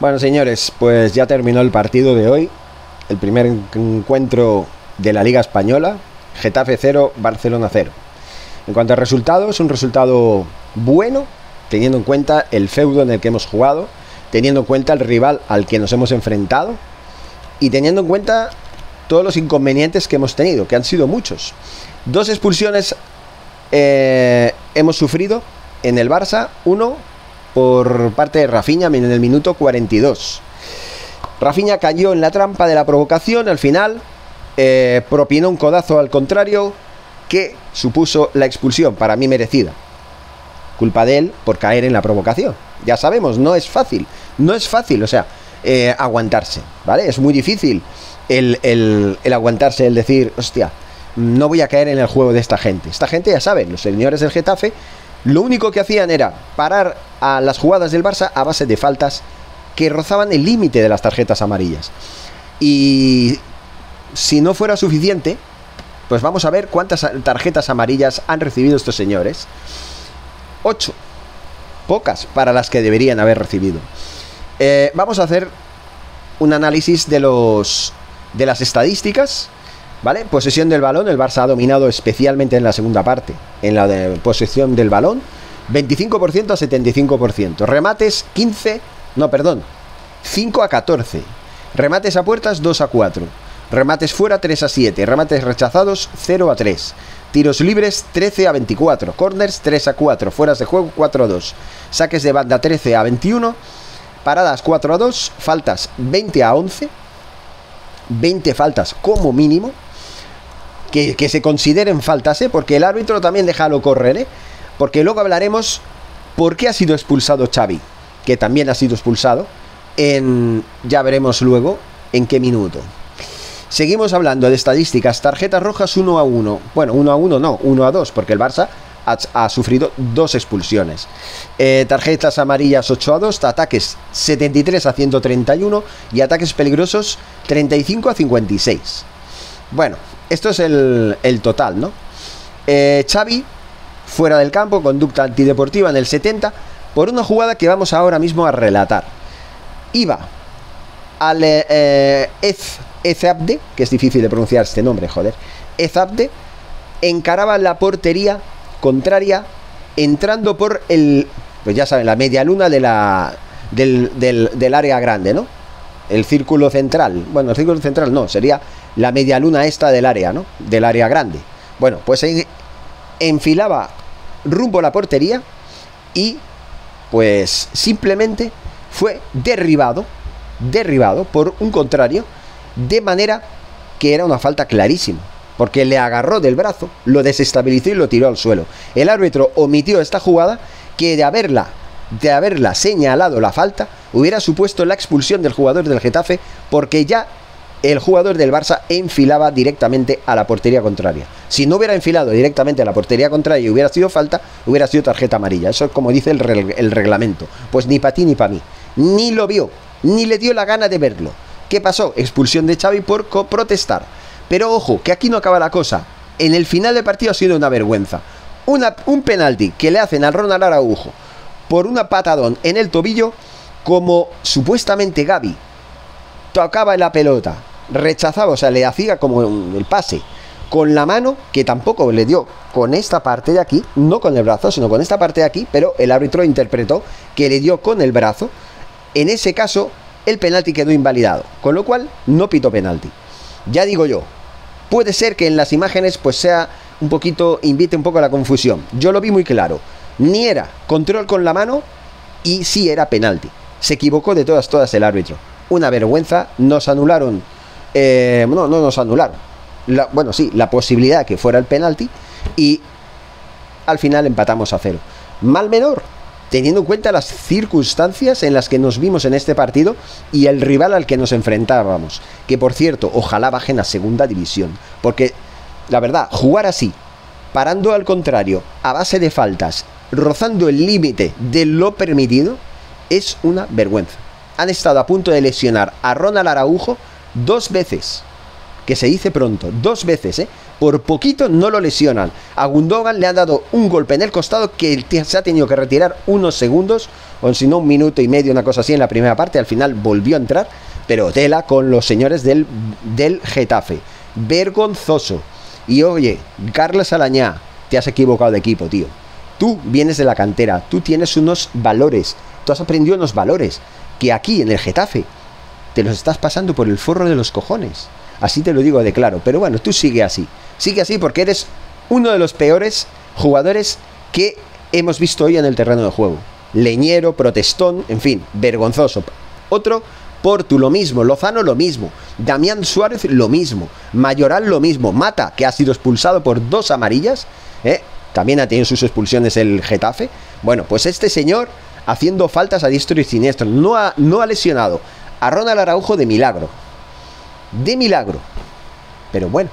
Bueno, señores, pues ya terminó el partido de hoy. El primer encuentro de la Liga Española. Getafe 0, Barcelona 0. En cuanto a resultados, un resultado bueno, teniendo en cuenta el feudo en el que hemos jugado, teniendo en cuenta el rival al que nos hemos enfrentado y teniendo en cuenta todos los inconvenientes que hemos tenido, que han sido muchos. Dos expulsiones eh, hemos sufrido en el Barça, uno por parte de Rafinha en el minuto 42. Rafinha cayó en la trampa de la provocación al final, eh, propinó un codazo al contrario que supuso la expulsión, para mí merecida. Culpa de él por caer en la provocación. Ya sabemos, no es fácil, no es fácil, o sea, eh, aguantarse, ¿vale? Es muy difícil el, el aguantarse, el decir, hostia, no voy a caer en el juego de esta gente. Esta gente ya saben, los señores del Getafe, lo único que hacían era parar a las jugadas del Barça a base de faltas que rozaban el límite de las tarjetas amarillas. Y si no fuera suficiente, pues vamos a ver cuántas tarjetas amarillas han recibido estos señores. Ocho. Pocas para las que deberían haber recibido. Eh, vamos a hacer un análisis de los de las estadísticas ¿Vale? Posesión del balón, el Barça ha dominado especialmente en la segunda parte, en la posesión del balón, 25% a 75%. Remates 15, no, perdón, 5 a 14. Remates a puertas 2 a 4. Remates fuera 3 a 7. Remates rechazados 0 a 3. Tiros libres 13 a 24. Corners 3 a 4. Fueras de juego 4 a 2. Saques de banda 13 a 21. Paradas 4 a 2. Faltas 20 a 11. 20 faltas como mínimo que, se consideren faltas, ¿eh? porque el árbitro también déjalo correr, ¿eh? porque luego hablaremos por qué ha sido expulsado Xavi, que también ha sido expulsado, en, ya veremos luego en qué minuto. Seguimos hablando de estadísticas, tarjetas rojas 1 a 1, bueno, 1 a 1 no, 1 a 2, porque el Barça ha, sufrido dos expulsiones. Eh, tarjetas amarillas 8 a 2, ataques 73 a 131 y ataques peligrosos 35 a 56. Bueno, esto es el, total, ¿no? Eh, Xavi, fuera del campo, conducta antideportiva en el 70, por una jugada que vamos ahora mismo a relatar. Iba al eh, Ezabde, que es difícil de pronunciar este nombre, joder. Ezabde encaraba la portería contraria entrando por el, pues ya saben, la media luna de la, del, del área grande, ¿no? El círculo central. Bueno, el círculo central no, sería la media luna esta del área, ¿no? Del área grande. Bueno, pues enfilaba rumbo a la portería y pues simplemente fue derribado, derribado por un contrario, de manera que era una falta clarísima, porque le agarró del brazo, lo desestabilizó y lo tiró al suelo. El árbitro omitió esta jugada que de haberla de haberla señalado la falta hubiera supuesto la expulsión del jugador del Getafe porque ya el jugador del Barça enfilaba directamente a la portería contraria. Si no hubiera enfilado directamente a la portería contraria y hubiera sido falta, hubiera sido tarjeta amarilla. Eso es como dice el, reglamento. Pues ni para ti ni para mí. Ni lo vio, ni le dio la gana de verlo. ¿Qué pasó? Expulsión de Xavi por protestar. Pero ojo, que aquí no acaba la cosa. En el final del partido ha sido una vergüenza. Un penalti que le hacen al Ronald Araujo por una patadón en el tobillo, como supuestamente Gaby tocaba la pelota rechazaba, o sea, le hacía como el pase con la mano, que tampoco le dio con esta parte de aquí, no con el brazo, sino con esta parte de aquí, pero el árbitro interpretó que le dio con el brazo. En ese caso, el penalti quedó invalidado, con lo cual no pito penalti. Ya digo yo, puede ser que en las imágenes pues sea un poquito, invite un poco a la confusión. Yo lo vi muy claro. Ni era control con la mano y sí era penalti. Se equivocó de todas, todas el árbitro. Una vergüenza, nos anularon eh, no, no nos anularon. bueno, sí, la posibilidad que fuera el penalti y al final empatamos a cero. Mal menor, teniendo en cuenta las circunstancias en las que nos vimos en este partido y el rival al que nos enfrentábamos. Que por cierto, ojalá bajen a segunda división. Porque, la verdad, jugar así, parando al contrario, a base de faltas, rozando el límite de lo permitido, es una vergüenza. Han estado a punto de lesionar a Ronald Araujo dos veces. que se dice pronto, dos veces, ¿eh? Por poquito no lo lesionan. A Gundogan le han dado un golpe en el costado que se ha tenido que retirar unos segundos, o si no un minuto y medio, una cosa así en la primera parte. Al final volvió a entrar, pero tela con los señores del, del Getafe. Vergonzoso. Y oye, Carlos Alañá, te has equivocado de equipo, tío. Tú vienes de la cantera, tú tienes unos valores, tú has aprendido unos valores que aquí en el Getafe te los estás pasando por el forro de los cojones. Así te lo digo de claro. Pero bueno, tú sigue así. Sigue así porque eres uno de los peores jugadores que hemos visto hoy en el terreno de juego. Leñero, protestón, en fin, vergonzoso. Otro, Portu lo mismo, Lozano lo mismo, Damián Suárez lo mismo, Mayoral lo mismo, Mata, que ha sido expulsado por dos amarillas, ¿eh? también ha tenido sus expulsiones el Getafe. Bueno, pues este señor haciendo faltas a diestro y siniestro, no ha, no ha lesionado a Ronald Araujo de milagro. De milagro. Pero bueno,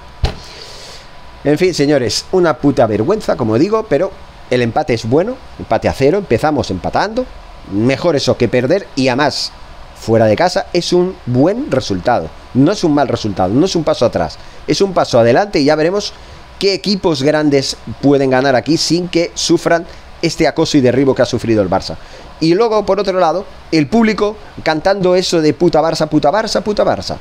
en fin, señores, una puta vergüenza, como digo, pero el empate es bueno, empate a cero, empezamos empatando, mejor eso que perder y además fuera de casa es un buen resultado, no es un mal resultado, no es un paso atrás, es un paso adelante y ya veremos qué equipos grandes pueden ganar aquí sin que sufran este acoso y derribo que ha sufrido el Barça. Y luego, por otro lado, el público cantando eso de puta Barça, puta Barça, puta Barça.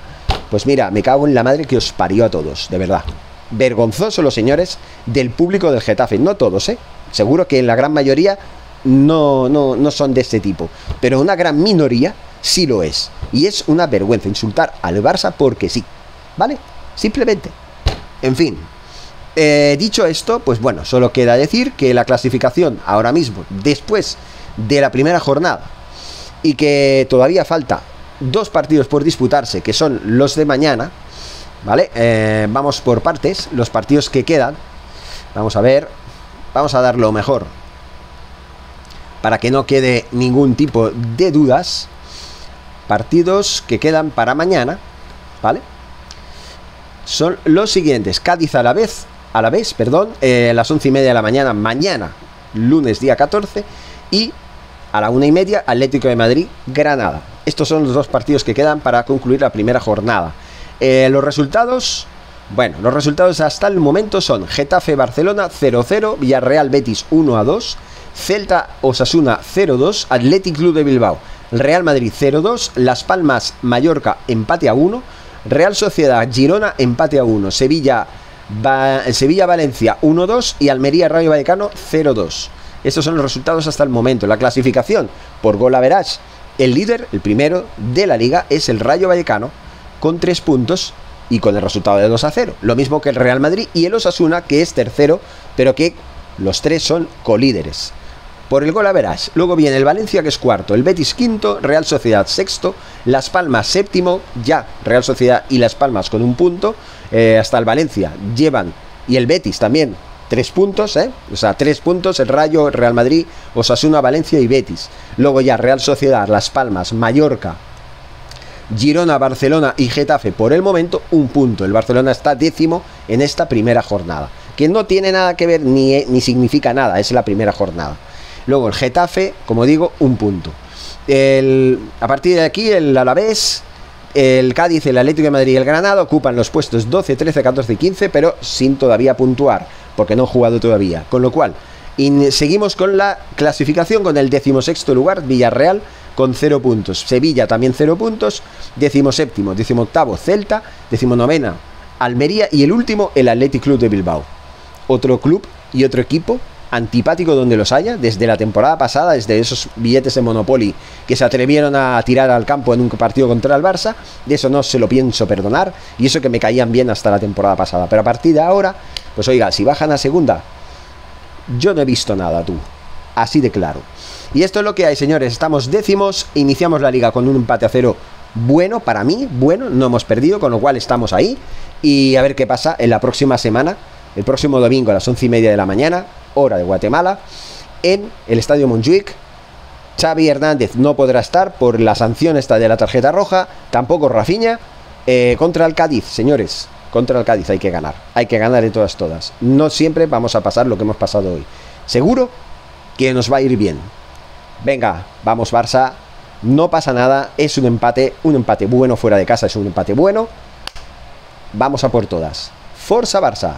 Pues mira, me cago en la madre que os parió a todos, de verdad vergonzoso los señores del público del Getafe. No todos, ¿eh? Seguro que en la gran mayoría no, no, no son de este tipo. Pero una gran minoría sí lo es. Y es una vergüenza insultar al Barça porque sí. ¿Vale? Simplemente. En fin. Eh, dicho esto, pues bueno, solo queda decir que la clasificación ahora mismo, después de la primera jornada, y que todavía falta dos partidos por disputarse, que son los de mañana, ¿Vale? Eh, vamos por partes. Los partidos que quedan. Vamos a ver. Vamos a dar lo mejor. Para que no quede ningún tipo de dudas. Partidos que quedan para mañana. ¿Vale? Son los siguientes. Cádiz a la vez. A la vez, perdón. Eh, a las once y media de la mañana. Mañana. Lunes día 14. Y a la una y media. Atlético de Madrid. Granada. Estos son los dos partidos que quedan para concluir la primera jornada. Eh, los resultados, bueno, los resultados hasta el momento son Getafe Barcelona 0-0, Villarreal Betis 1-2, Celta Osasuna 0-2, Athletic Club de Bilbao, Real Madrid 0-2, Las Palmas Mallorca empate a 1, Real Sociedad Girona empate a 1, Sevilla Sevilla Valencia 1-2 y Almería Rayo Vallecano 0-2. Estos son los resultados hasta el momento. La clasificación por gol verás. El líder, el primero de la liga, es el Rayo Vallecano con 3 puntos y con el resultado de 2 a 0. Lo mismo que el Real Madrid y el Osasuna, que es tercero, pero que los tres son colíderes. Por el gol a verás. Luego viene el Valencia, que es cuarto, el Betis quinto, Real Sociedad sexto, Las Palmas séptimo, ya Real Sociedad y Las Palmas con un punto, eh, hasta el Valencia llevan, y el Betis también, tres puntos, ¿eh? O sea, tres puntos, el Rayo, Real Madrid, Osasuna, Valencia y Betis. Luego ya Real Sociedad, Las Palmas, Mallorca, Girona, Barcelona y Getafe por el momento un punto. El Barcelona está décimo en esta primera jornada, que no tiene nada que ver ni, ni significa nada, es la primera jornada. Luego el Getafe, como digo, un punto. a partir de aquí el Alavés, el Cádiz, el Atlético de Madrid y el Granada ocupan los puestos 12, 13, 14 y 15, pero sin todavía puntuar, porque no han jugado todavía. Con lo cual, seguimos con la clasificación con el decimosexto lugar, Villarreal, con 0 puntos. Sevilla también 0 puntos. Décimo séptimo, décimo octavo, Celta. Décimo novena, Almería. Y el último, el Athletic Club de Bilbao. Otro club y otro equipo antipático donde los haya, desde la temporada pasada, desde esos billetes de Monopoly que se atrevieron a tirar al campo en un partido contra el Barça, de eso no se lo pienso perdonar, y eso que me caían bien hasta la temporada pasada. Pero a partir de ahora, pues oiga, si bajan a segunda, yo no he visto nada, tú. Así de claro. Y esto es lo que hay, señores. Estamos décimos, iniciamos la liga con un empate a cero bueno para mí, bueno, no hemos perdido, con lo cual estamos ahí. Y a ver qué pasa en la próxima semana, el próximo domingo a las once y media de la mañana, hora de Guatemala, en el Estadio Montjuic. Xavi Hernández no podrá estar por la sanción esta de la tarjeta roja, tampoco Rafiña. Eh, contra el Cádiz, señores, contra el Cádiz hay que ganar, hay que ganar en todas, todas. No siempre vamos a pasar lo que hemos pasado hoy. Seguro que nos va a ir bien. Venga, vamos Barça. No pasa nada, es un empate, un empate bueno fuera de casa, es un empate bueno. vamos a por todas. Forza Barça.